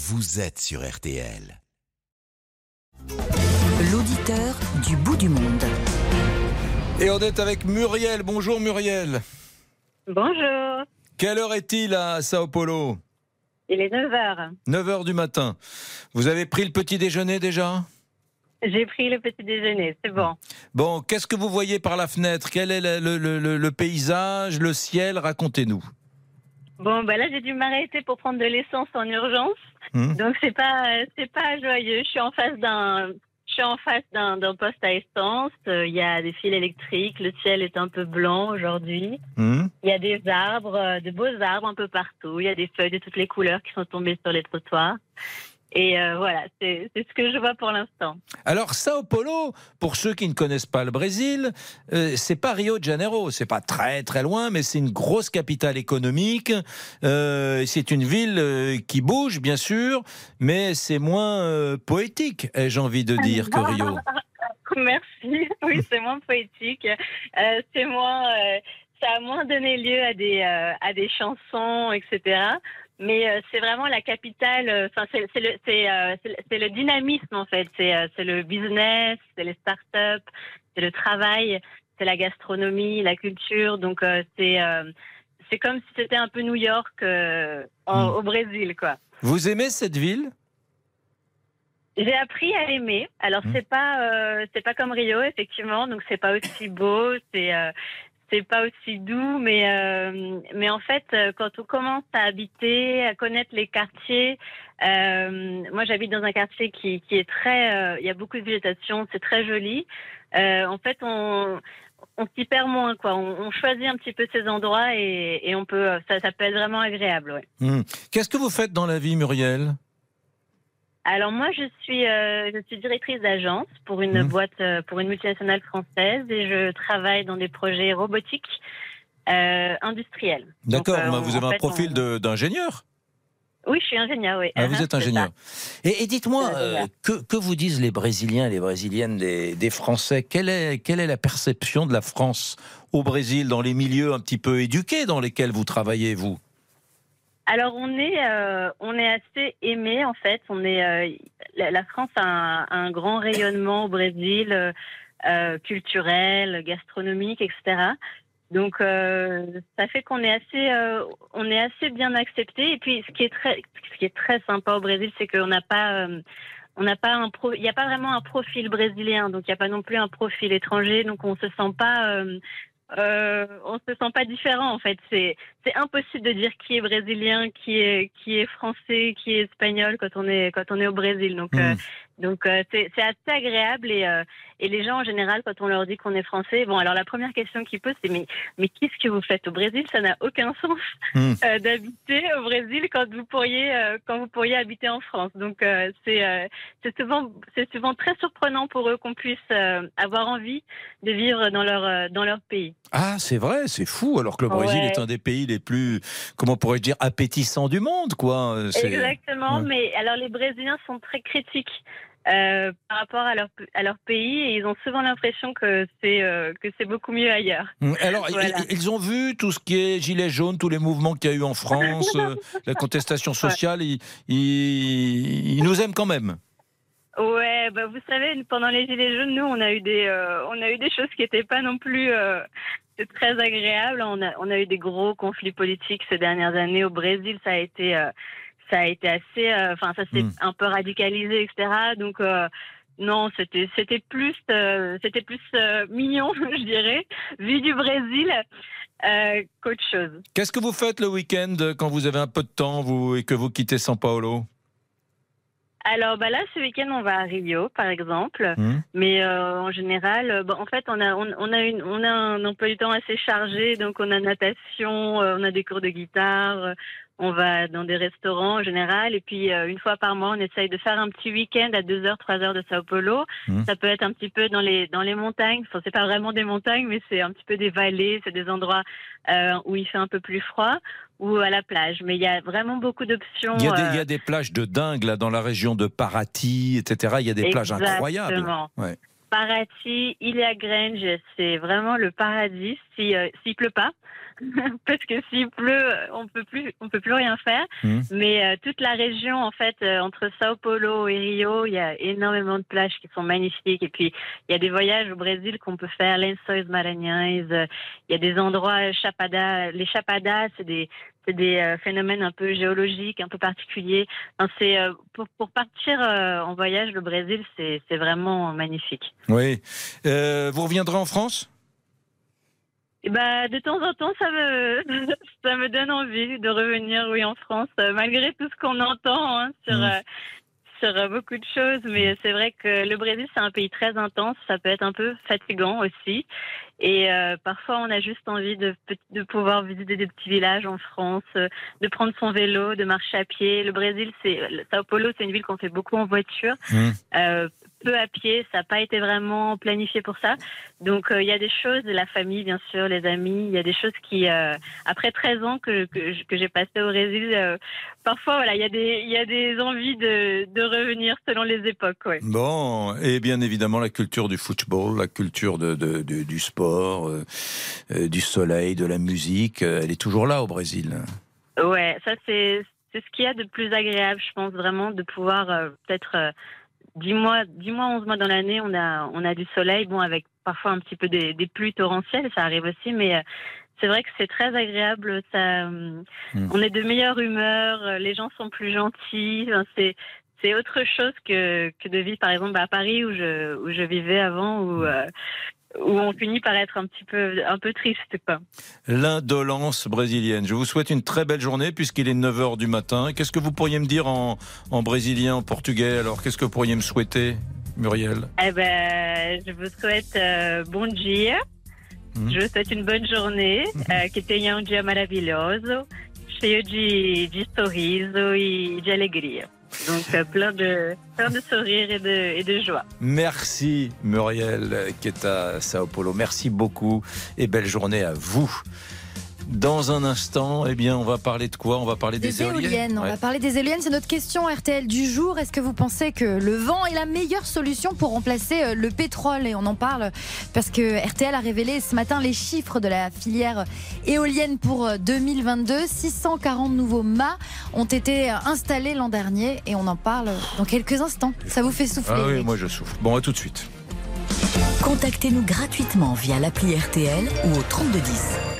vous êtes sur RTL. L'auditeur du bout du monde. Et on est avec Muriel. Bonjour Muriel. Bonjour. Quelle heure est-il à Sao Paulo? Il est 9h. 9h du matin. Vous avez pris le petit déjeuner déjà? J'ai pris le petit déjeuner, c'est bon. Bon, qu'est-ce que vous voyez par la fenêtre? Quel est le, le- le- le paysage, le ciel? Racontez-nous. Bon, bah là, j'ai dû m'arrêter pour prendre de l'essence en urgence. Hmm? Donc, c'est pas, c'est pas joyeux. Je suis en face d'un, je suis en face d'un, poste à essence. Euh, Il y a des fils électriques. Le ciel est un peu blanc aujourd'hui. Hmm? Il y a des arbres, euh, de beaux arbres un peu partout. Il y a des feuilles de toutes les couleurs qui sont tombées sur les trottoirs. Et euh, voilà, c'est, ce que je vois pour l'instant. Alors Sao Paulo, pour ceux qui ne connaissent pas le Brésil, euh, c'est pas Rio de Janeiro, c'est pas très très loin, mais c'est une grosse capitale économique. Euh, c'est une ville euh, qui bouge bien sûr, mais c'est moins poétique, ai-je envie de dire, que Rio. Merci. Oui, c'est moins poétique. Euh, c'est moins, euh, ça a moins donné lieu à des euh, à des chansons, etc. Mais euh, c'est vraiment la capitale. euh, Enfin, c'est c'est le le- le dynamisme en fait. C'est le business, c'est les startups, c'est le travail, c'est la gastronomie, la culture. Donc c'est c'est comme si c'était un peu New York en- Hmm. au Brésil, quoi. Vous aimez cette ville? J'ai appris à l'aimer. Alors Mhm. c'est pas euh, c'est pas comme Rio effectivement, donc c'est pas aussi beau, c'est euh, c'est pas aussi doux, mais euh, mais en fait euh, quand on commence à habiter, à connaître les quartiers, euh, moi j'habite dans un quartier qui qui est très, euh, il y a beaucoup de végétation, c'est très joli. Euh, en fait on on s'y perd moins quoi. On, on choisit un petit peu ces endroits et, et on peut ça ça peut être vraiment agréable. Ouais. Hmm. Qu'est-ce que vous faites dans la vie, Muriel? Alors moi, je suis, euh, je suis directrice d'agence pour une Mhm. boîte, euh, pour une multinationale française et je travaille dans des projets robotiques euh, industriels. D'accord, bah, vous avez un fait, profil on- d'ingénieur. Oui, je suis ingénieur, oui. Ah, vous êtes c'est ingénieur. Et, et dites-moi, que, que vous disent les Brésiliens et les Brésiliennes des, des Français? Quelle est, quelle est la perception de la France au Brésil, dans les milieux un petit peu éduqués dans lesquels vous travaillez, vous? Alors on est, euh, on est assez aimé en fait. On est, euh, la, France a un, grand rayonnement au Brésil, euh, euh, culturel, gastronomique, etc. Donc euh, ça fait qu'on est assez, euh, on est assez bien accepté. Et puis ce qui est très, ce qui est très sympa au Brésil, c'est qu'on n'a pas on n'a pas un il n'y a pas vraiment un profil brésilien, donc il n'y a pas non plus un profil étranger, donc on se sent pas, euh, euh, on se sent pas différent en fait. C'est c'est impossible de dire qui est brésilien, qui est qui est français, qui est espagnol quand on est quand on est au Brésil. Donc Hmm. euh, donc euh, c'est assez agréable et euh, et les gens en général quand on leur dit qu'on est français, bon alors la première question qu'ils posent c'est mais mais qu'est-ce que vous faites au Brésil? Ça n'a aucun sens Hmm. euh, d'habiter au Brésil quand vous pourriez euh, quand vous pourriez habiter en France. Donc euh, c'est euh, c'est souvent c'est souvent très surprenant pour eux qu'on puisse euh, avoir envie de vivre dans leur euh, dans leur pays. Ah, c'est vrai, c'est fou, alors que le Brésil Ouais. est un des pays les plus, comment pourrais-je dire, appétissants du monde, quoi. Exactement, ouais. mais alors les Brésiliens sont très critiques euh, par rapport à leur, à leur pays et ils ont souvent l'impression que c'est euh, que c'est beaucoup mieux ailleurs. Hmm. Alors, Voilà. ils ont vu tout ce qui est gilets jaunes, tous les mouvements qu'il y a eu en France, euh, la contestation sociale, ils, ils- ils nous aiment quand même. Ouais, bah vous savez, pendant les gilets jaunes, nous on a eu des euh, on a eu des choses qui n'étaient pas non plus euh, très agréables. On a on a eu des gros conflits politiques ces dernières années au Brésil. Ça a été euh, ça a été assez, euh, enfin ça s'est Mm. un peu radicalisé, etc. Donc euh, non, c'était c'était plus euh, c'était plus euh, mignon, je dirais, vu du Brésil euh, qu'autre chose. Qu'est-ce que vous faites le week-end quand vous avez un peu de temps vous, et que vous quittez São Paulo? Alors bah là, ce week-end, on va à Rio, par exemple. Hmm Mais en général, bon, en fait, on a, on, on a une, on a un emploi du temps assez chargé, donc on a natation, on a des cours de guitare, on va dans des restaurants en général, et puis euh, une fois par mois, on essaye de faire un petit week-end à 2 heures, 3 heures de Sao Paulo. Mhm. Ça peut être un petit peu dans les, dans les montagnes. Enfin, c'est pas vraiment des montagnes, mais c'est un petit peu des vallées, c'est des endroits euh, où il fait un peu plus froid, ou à la plage. Mais il y a vraiment beaucoup d'options. il y, a des, euh, il y a des plages de dingue là dans la région de Paraty, etc. Il y a des plages incroyables. Ouais. Paraty, Ilha Grange, c'est vraiment le paradis. si euh, s'il pleut pas, parce que s'il pleut, on peut plus, on peut plus rien faire. Mhm. Mais euh, toute la région, en fait, euh, entre Sao Paulo et Rio, il y a énormément de plages qui sont magnifiques. Et puis, il y a des voyages au Brésil qu'on peut faire, Lençóis Maranhães. euh, Il y a des endroits, Chapada. Les Chapadas, c'est des, c'est des euh, phénomènes un peu géologiques, un peu particuliers. Enfin, c'est euh, pour, pour partir euh, en voyage, le Brésil, c'est c'est vraiment magnifique. Oui. Euh, vous reviendrez en France? Et bah, de temps en temps, ça me, ça me donne envie de revenir, oui, en France, euh, malgré tout ce qu'on entend hein, sur, Mm. euh, sur euh, beaucoup de choses. Mais c'est vrai que le Brésil, c'est un pays très intense. Ça peut être un peu fatigant aussi. Et euh, parfois, on a juste envie de, de pouvoir visiter des petits villages en France, de prendre son vélo, de marcher à pied. Le Brésil, c'est Sao Paulo, c'est une ville qu'on fait beaucoup en voiture. Euh, peu à pied, ça n'a pas été vraiment planifié pour ça. Donc euh, il y a des choses, la famille bien sûr, les amis, il y a des choses qui, euh, après 13 ans que, que, que j'ai passé au Brésil, euh, parfois voilà, il y, a des- il y a des envies de, de revenir selon les époques. Ouais. Bon, et bien évidemment la culture du football, la culture de, de- de- du sport, du soleil, de la musique, elle est toujours là au Brésil. Ouais, ça c'est c'est ce qu'il y a de plus agréable, je pense vraiment, de pouvoir peut-être 10 mois, 10 mois, 11 mois dans l'année, on a, on a du soleil, bon, avec parfois un petit peu des, des pluies torrentielles, ça arrive aussi, mais euh, c'est vrai que c'est très agréable. Ça, euh, Mm. On est de meilleure humeur, euh, les gens sont plus gentils. Enfin, c'est c'est autre chose que, que de vivre, par exemple, à Paris où je, où je vivais avant, où, euh, où on finit par être un petit peu, un peu triste. L'indolence brésilienne. Je vous souhaite une très belle journée puisqu'il est 9h du matin. Qu'est-ce que vous pourriez me dire en, en brésilien, en portugais Alors, qu'est-ce que vous pourriez me souhaiter, Muriel? Eh ben, je vous souhaite euh, bon dia. Mhm. Je vous souhaite une bonne journée, euh, que tenha um dia maravilhoso, cheio de, de sorriso e de alegria. Donc euh, plein de plein de sourires et de, et de joie. Merci Muriel euh, qui est à Sao Paulo. Merci beaucoup et belle journée à vous. Dans un instant, eh bien, on va parler de quoi? On va parler des, Des éoliennes. On Ouais. va parler des éoliennes. C'est notre question RTL du jour. Est-ce que vous pensez que le vent est la meilleure solution pour remplacer euh, le pétrole? Et on en parle parce que RTL a révélé ce matin les chiffres de la filière éolienne pour euh, 2022. 640 nouveaux mâts ont été installés l'an dernier et on en parle dans quelques instants. Ça vous fait souffler Ah oui, moi je souffle. Bon, à tout de suite. Contactez-nous gratuitement via l'appli RTL ou au 3210.